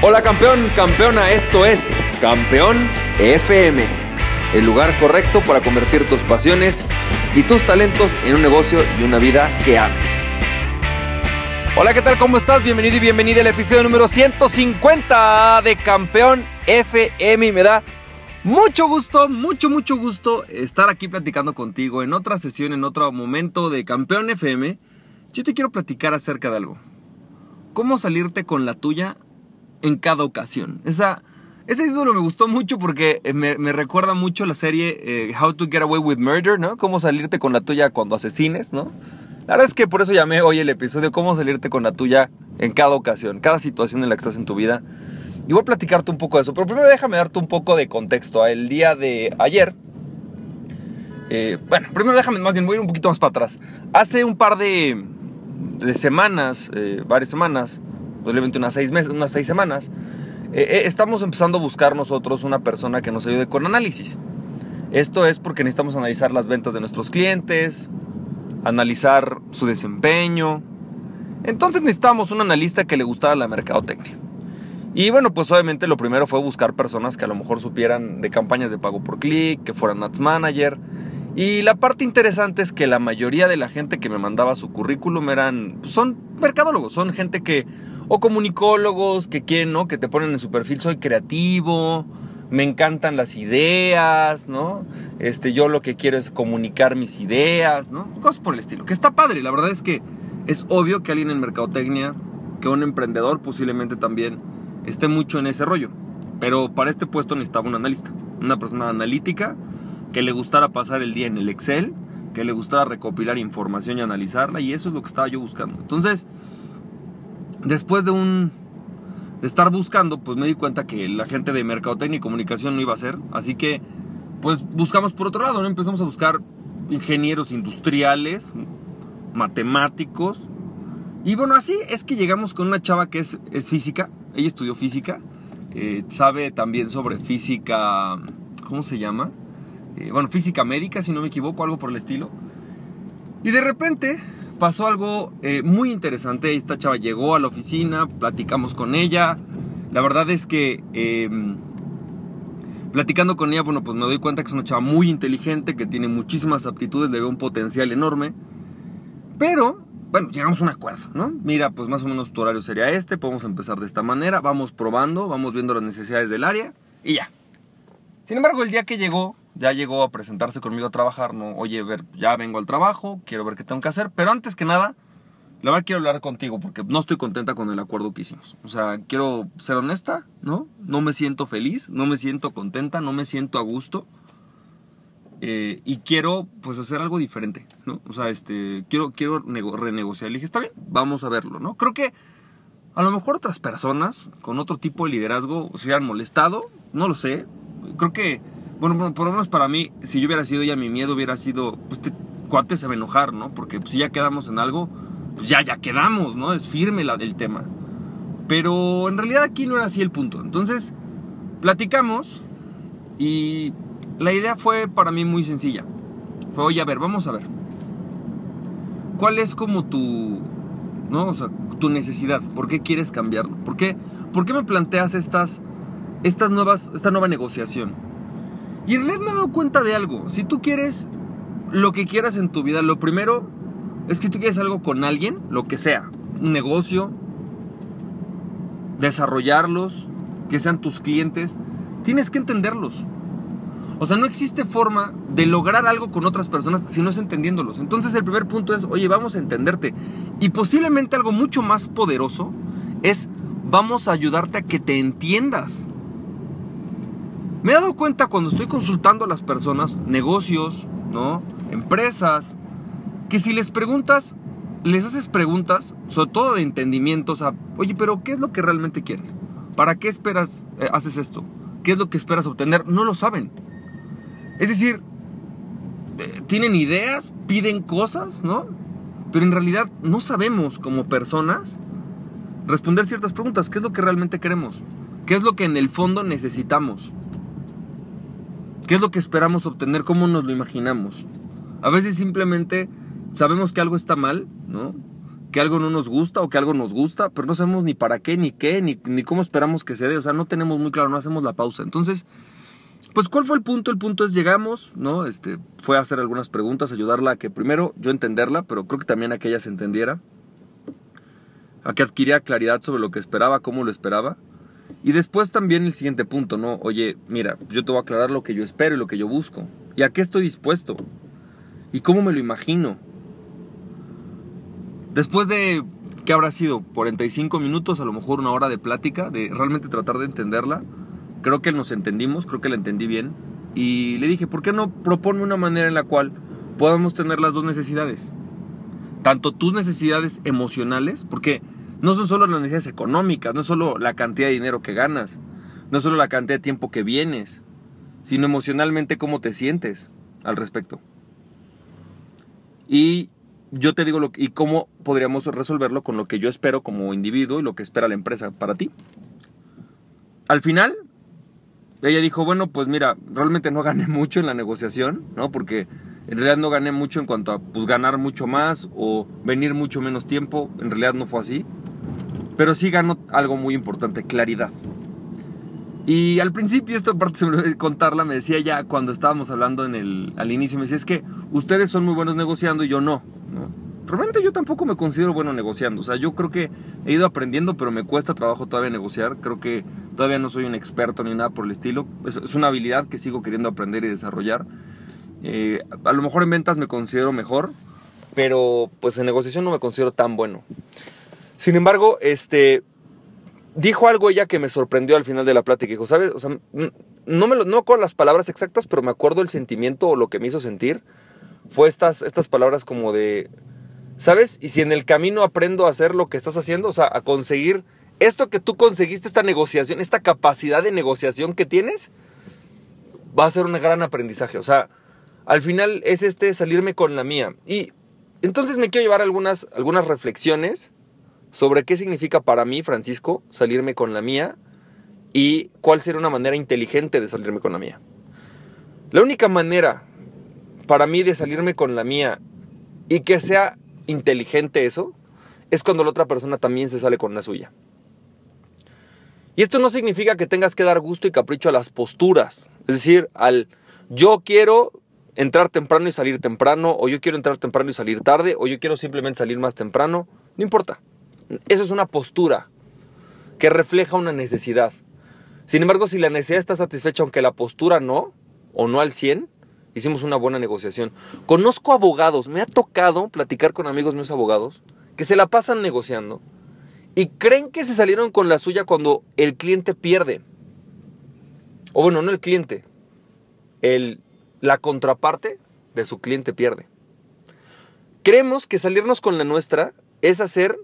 Hola campeón, campeona, esto es Campeón FM, el lugar correcto para convertir tus pasiones y tus talentos en un negocio y una vida que ames. Hola, ¿qué tal? ¿Cómo estás? Bienvenido y bienvenida al episodio número 150 de Campeón FM y me da mucho gusto, mucho, mucho gusto estar aquí platicando contigo en otra sesión, en otro momento de Campeón FM. Yo te quiero platicar acerca de algo. ¿Cómo salirte con la tuya en cada ocasión. Esa, ese título me gustó mucho porque eh, me, recuerda mucho la serie eh, How to Get Away with Murder, ¿no? Cómo salirte con la tuya cuando asesines, ¿no? La verdad es que por eso llamé hoy el episodio Cómo salirte con la tuya en cada ocasión, cada situación en la que estás en tu vida. Y voy a platicarte un poco de eso. Pero primero déjame darte un poco de contexto. El día de ayer, eh, bueno, primero déjame más bien, voy a ir un poquito más para atrás. Hace un par de, de semanas, varias semanas, posiblemente unas seis, meses, unas seis semanas, eh, eh, estamos empezando a buscar nosotros una persona que nos ayude con análisis. Esto es porque necesitamos analizar las ventas de nuestros clientes, analizar su desempeño. Entonces necesitamos un analista que le gustara la mercadotecnia. Y bueno, pues obviamente lo primero fue buscar personas que a lo mejor supieran de campañas de pago por clic, que fueran ads manager. Y la parte interesante es que la mayoría de la gente que me mandaba su currículum eran, pues, son mercadólogos, son gente que o comunicólogos que quieren, ¿no? Que te ponen en su perfil, soy creativo, me encantan las ideas, ¿no? Este, yo lo que quiero es comunicar mis ideas, ¿no? Cosas por el estilo. Que está padre, la verdad es que es obvio que alguien en mercadotecnia, que un emprendedor posiblemente también esté mucho en ese rollo. Pero para este puesto necesitaba un analista, una persona analítica que le gustara pasar el día en el Excel, que le gustara recopilar información y analizarla, y eso es lo que estaba yo buscando. Entonces, después de un de estar buscando, pues me di cuenta que la gente de mercadotecnia y comunicación no iba a ser, así que pues buscamos por otro lado, ¿no? empezamos a buscar ingenieros industriales, matemáticos, y bueno, así es que llegamos con una chava que es, es física, ella estudió física, eh, sabe también sobre física, ¿cómo se llama? Eh, bueno, física médica, si no me equivoco, algo por el estilo. Y de repente pasó algo eh, muy interesante. Esta chava llegó a la oficina, platicamos con ella. La verdad es que em, platicando con ella, bueno, pues me doy cuenta que es una chava muy inteligente, que tiene muchísimas aptitudes, le veo un potencial enorme. Pero, bueno, llegamos a un acuerdo, ¿no? Mira, pues más o menos tu horario sería este, podemos empezar de esta manera, vamos probando, vamos viendo las necesidades del área y ya. Sin embargo, el día que llegó, ya llegó a presentarse conmigo a trabajar, no, oye, ver, ya vengo al trabajo, quiero ver qué tengo que hacer, pero antes que nada, la verdad quiero hablar contigo porque no estoy contenta con el acuerdo que hicimos. O sea, quiero ser honesta, ¿no? No me siento feliz, no me siento contenta, no me siento a gusto. Eh, y quiero pues hacer algo diferente, ¿no? O sea, este, quiero, quiero renegociar. Le dije, está bien, vamos a verlo, ¿no? Creo que a lo mejor otras personas con otro tipo de liderazgo se hubieran molestado, no lo sé. Creo que bueno, por lo menos para mí, si yo hubiera sido ya mi miedo hubiera sido, pues este cuate se va a enojar, ¿no? Porque pues, si ya quedamos en algo, pues ya, ya quedamos, ¿no? Es firme la, el tema. Pero en realidad aquí no era así el punto. Entonces, platicamos y la idea fue para mí muy sencilla. Fue, oye, a ver, vamos a ver. ¿Cuál es como tu, ¿no? Tu necesidad? ¿Por qué quieres cambiarlo? ¿Por qué, por qué me planteas estas, estas nuevas, esta nueva negociación? Y en realidad me he dado cuenta de algo. Si tú quieres lo que quieras en tu vida, lo primero es que tú quieres algo con alguien, lo que sea, un negocio, desarrollarlos, que sean tus clientes, tienes que entenderlos. O sea, no existe forma de lograr algo con otras personas si no es entendiéndolos. Entonces el primer punto es, oye, vamos a entenderte. Y posiblemente algo mucho más poderoso es, vamos a ayudarte a que te entiendas. Me he dado cuenta cuando estoy consultando a las personas, negocios, ¿no? Empresas, que si les preguntas, les haces preguntas, sobre todo de entendimiento, o sea, oye, pero ¿qué es lo que realmente quieres? ¿Para qué esperas, eh, haces esto? ¿Qué es lo que esperas obtener? No lo saben. Es decir, eh, tienen ideas, piden cosas, ¿no? Pero en realidad no sabemos como personas responder ciertas preguntas. ¿Qué es lo que realmente queremos? ¿Qué es lo que en el fondo necesitamos? ¿Qué es lo que esperamos obtener? ¿Cómo nos lo imaginamos? A veces simplemente sabemos que algo está mal, ¿no? que algo no nos gusta o que algo nos gusta, pero no sabemos ni para qué, ni qué, ni, cómo esperamos que se dé. O sea, no tenemos muy claro, no hacemos la pausa. Entonces, pues, ¿cuál fue el punto? El punto es llegamos, ¿no? Este, fue hacer algunas preguntas, ayudarla a que primero yo entenderla, pero creo que también a que ella se entendiera, a que adquiriera claridad sobre lo que esperaba, cómo lo esperaba. Y después también el siguiente punto, ¿no? Oye, mira, yo te voy a aclarar lo que yo espero y lo que yo busco. ¿Y a qué estoy dispuesto? ¿Y cómo me lo imagino? Después de, ¿qué habrá sido? 45 minutos, a lo mejor una hora de plática, de realmente tratar de entenderla, creo que nos entendimos, creo que la entendí bien. Y le dije, ¿por qué no propone una manera en la cual podamos tener las dos necesidades? Tanto tus necesidades emocionales, porque no son solo las necesidades económicas, no es solo la cantidad de dinero que ganas, no es solo la cantidad de tiempo que vienes, sino emocionalmente cómo te sientes al respecto. Y yo te digo lo, y cómo podríamos resolverlo con lo que yo espero como individuo y lo que espera la empresa para ti. Al final, ella dijo, bueno, pues mira, realmente no gané mucho en la negociación, ¿no? Porque en realidad no gané mucho en cuanto a pues ganar mucho más o venir mucho menos tiempo, en realidad no fue así. Pero sí ganó algo muy importante, claridad. Y al principio, esto aparte se me contarla, me decía ya cuando estábamos hablando en el, al inicio, me decía, es que ustedes son muy buenos negociando y yo no, ¿no? Realmente yo tampoco me considero bueno negociando, o sea, yo creo que he ido aprendiendo, pero me cuesta trabajo todavía negociar, creo que todavía no soy un experto ni nada por el estilo, es, una habilidad que sigo queriendo aprender y desarrollar. Eh, a lo mejor en ventas me considero mejor, pero pues en negociación no me considero tan bueno. Sin embargo, este, dijo algo ella que me sorprendió al final de la plática. Dijo, ¿sabes? O sea, no me lo, no acuerdo las palabras exactas, pero me acuerdo el sentimiento o lo que me hizo sentir. Fue estas, estas palabras como de, ¿sabes? Y si en el camino aprendo a hacer lo que estás haciendo, o sea, a conseguir esto que tú conseguiste, esta negociación, esta capacidad de negociación que tienes, va a ser un gran aprendizaje. O sea, al final es este salirme con la mía. Y entonces me quiero llevar algunas, algunas reflexiones sobre qué significa para mí, Francisco, salirme con la mía y cuál sería una manera inteligente de salirme con la mía. La única manera para mí de salirme con la mía y que sea inteligente eso es cuando la otra persona también se sale con la suya. Y esto no significa que tengas que dar gusto y capricho a las posturas. Es decir, al yo quiero entrar temprano y salir temprano, o yo quiero entrar temprano y salir tarde, o yo quiero simplemente salir más temprano. No importa. Eso es una postura que refleja una necesidad. Sin embargo, si la necesidad está satisfecha, aunque la postura no, o no al 100, hicimos una buena negociación. Conozco abogados, me ha tocado platicar con amigos míos abogados, que se la pasan negociando y creen que se salieron con la suya cuando el cliente pierde. O bueno, no el cliente, el, la contraparte de su cliente pierde. Creemos que salirnos con la nuestra es hacer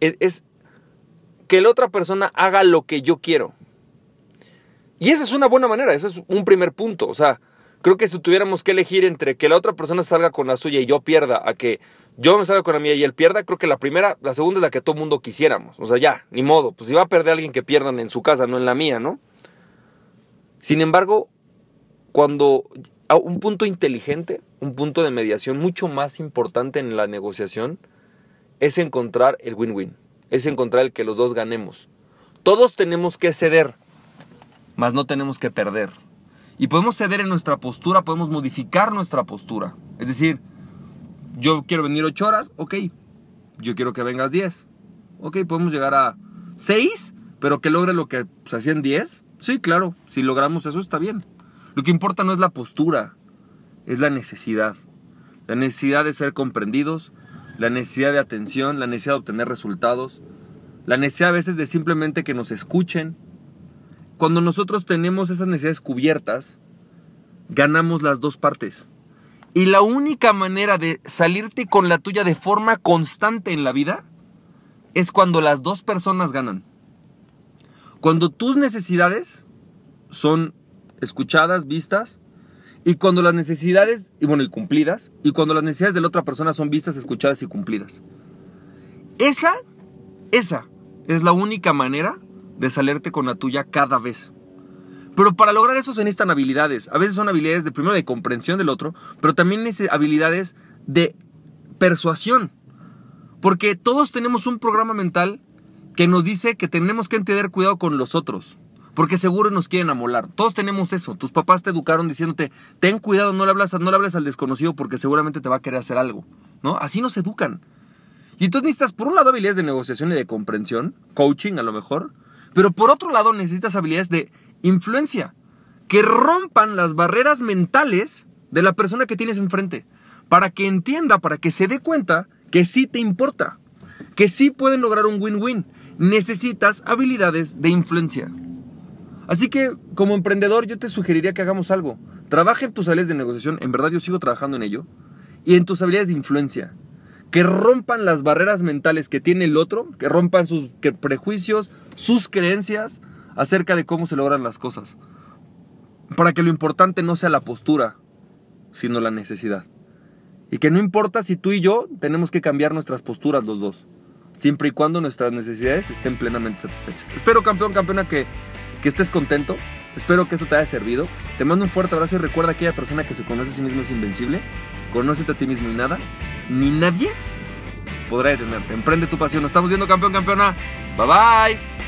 es que la otra persona haga lo que yo quiero. Y esa es una buena manera, ese es un primer punto. O sea, creo que si tuviéramos que elegir entre que la otra persona salga con la suya y yo pierda, a que yo me salga con la mía y él pierda, creo que la primera, la segunda es la que todo mundo quisiéramos. O sea, ya, ni modo. Pues si va a perder alguien que pierdan en su casa, no en la mía, ¿no? Sin embargo, cuando un punto inteligente, un punto de mediación mucho más importante en la negociación, es encontrar el win-win, es encontrar el que los dos ganemos. Todos tenemos que ceder, mas no tenemos que perder. Y podemos ceder en nuestra postura, podemos modificar nuestra postura. Es decir, yo quiero venir 8 horas, ok. Yo quiero que vengas 10. Ok, podemos llegar a 6, pero que logre lo que se hacía en 10. Sí, claro, si logramos eso está bien. Lo que importa no es la postura, es la necesidad. La necesidad de ser comprendidos, la necesidad de atención, la necesidad de obtener resultados, la necesidad a veces de simplemente que nos escuchen. Cuando nosotros tenemos esas necesidades cubiertas, ganamos las dos partes. Y la única manera de salirte con la tuya de forma constante en la vida es cuando las dos personas ganan. Cuando tus necesidades son escuchadas, vistas, y cuando las necesidades, y bueno, y cumplidas, y cuando las necesidades de la otra persona son vistas, escuchadas y cumplidas. Esa, esa es la única manera de salirte con la tuya cada vez. Pero para lograr eso se necesitan habilidades. A veces son habilidades de primero de comprensión del otro, pero también habilidades de persuasión. Porque todos tenemos un programa mental que nos dice que tenemos que tener cuidado con los otros. Porque seguro nos quieren amolar. Todos tenemos eso. Tus papás te educaron diciéndote, ten cuidado, no le, hablas, no le hables al desconocido porque seguramente te va a querer hacer algo. ¿No? Así nos educan. Y entonces necesitas, por un lado, habilidades de negociación y de comprensión, coaching a lo mejor, pero por otro lado necesitas habilidades de influencia, que rompan las barreras mentales de la persona que tienes enfrente, para que entienda, para que se dé cuenta que sí te importa, que sí pueden lograr un win-win. Necesitas habilidades de influencia. Así que como emprendedor yo te sugeriría que hagamos algo. Trabaja en tus habilidades de negociación, en verdad yo sigo trabajando en ello, y en tus habilidades de influencia que rompan las barreras mentales que tiene el otro, que rompan sus prejuicios, sus creencias acerca de cómo se logran las cosas. Para que lo importante no sea la postura, sino la necesidad. Y que no importa si tú y yo tenemos que cambiar nuestras posturas los dos, siempre y cuando nuestras necesidades estén plenamente satisfechas. Espero, campeón, campeona, que, que estés contento. Espero que esto te haya servido. Te mando un fuerte abrazo y recuerda que aquella persona que se conoce a sí mismo es invencible. Conócete a ti mismo y nada, ni nadie podrá detenerte. Emprende tu pasión. Nos estamos viendo, campeón, campeona. Bye bye.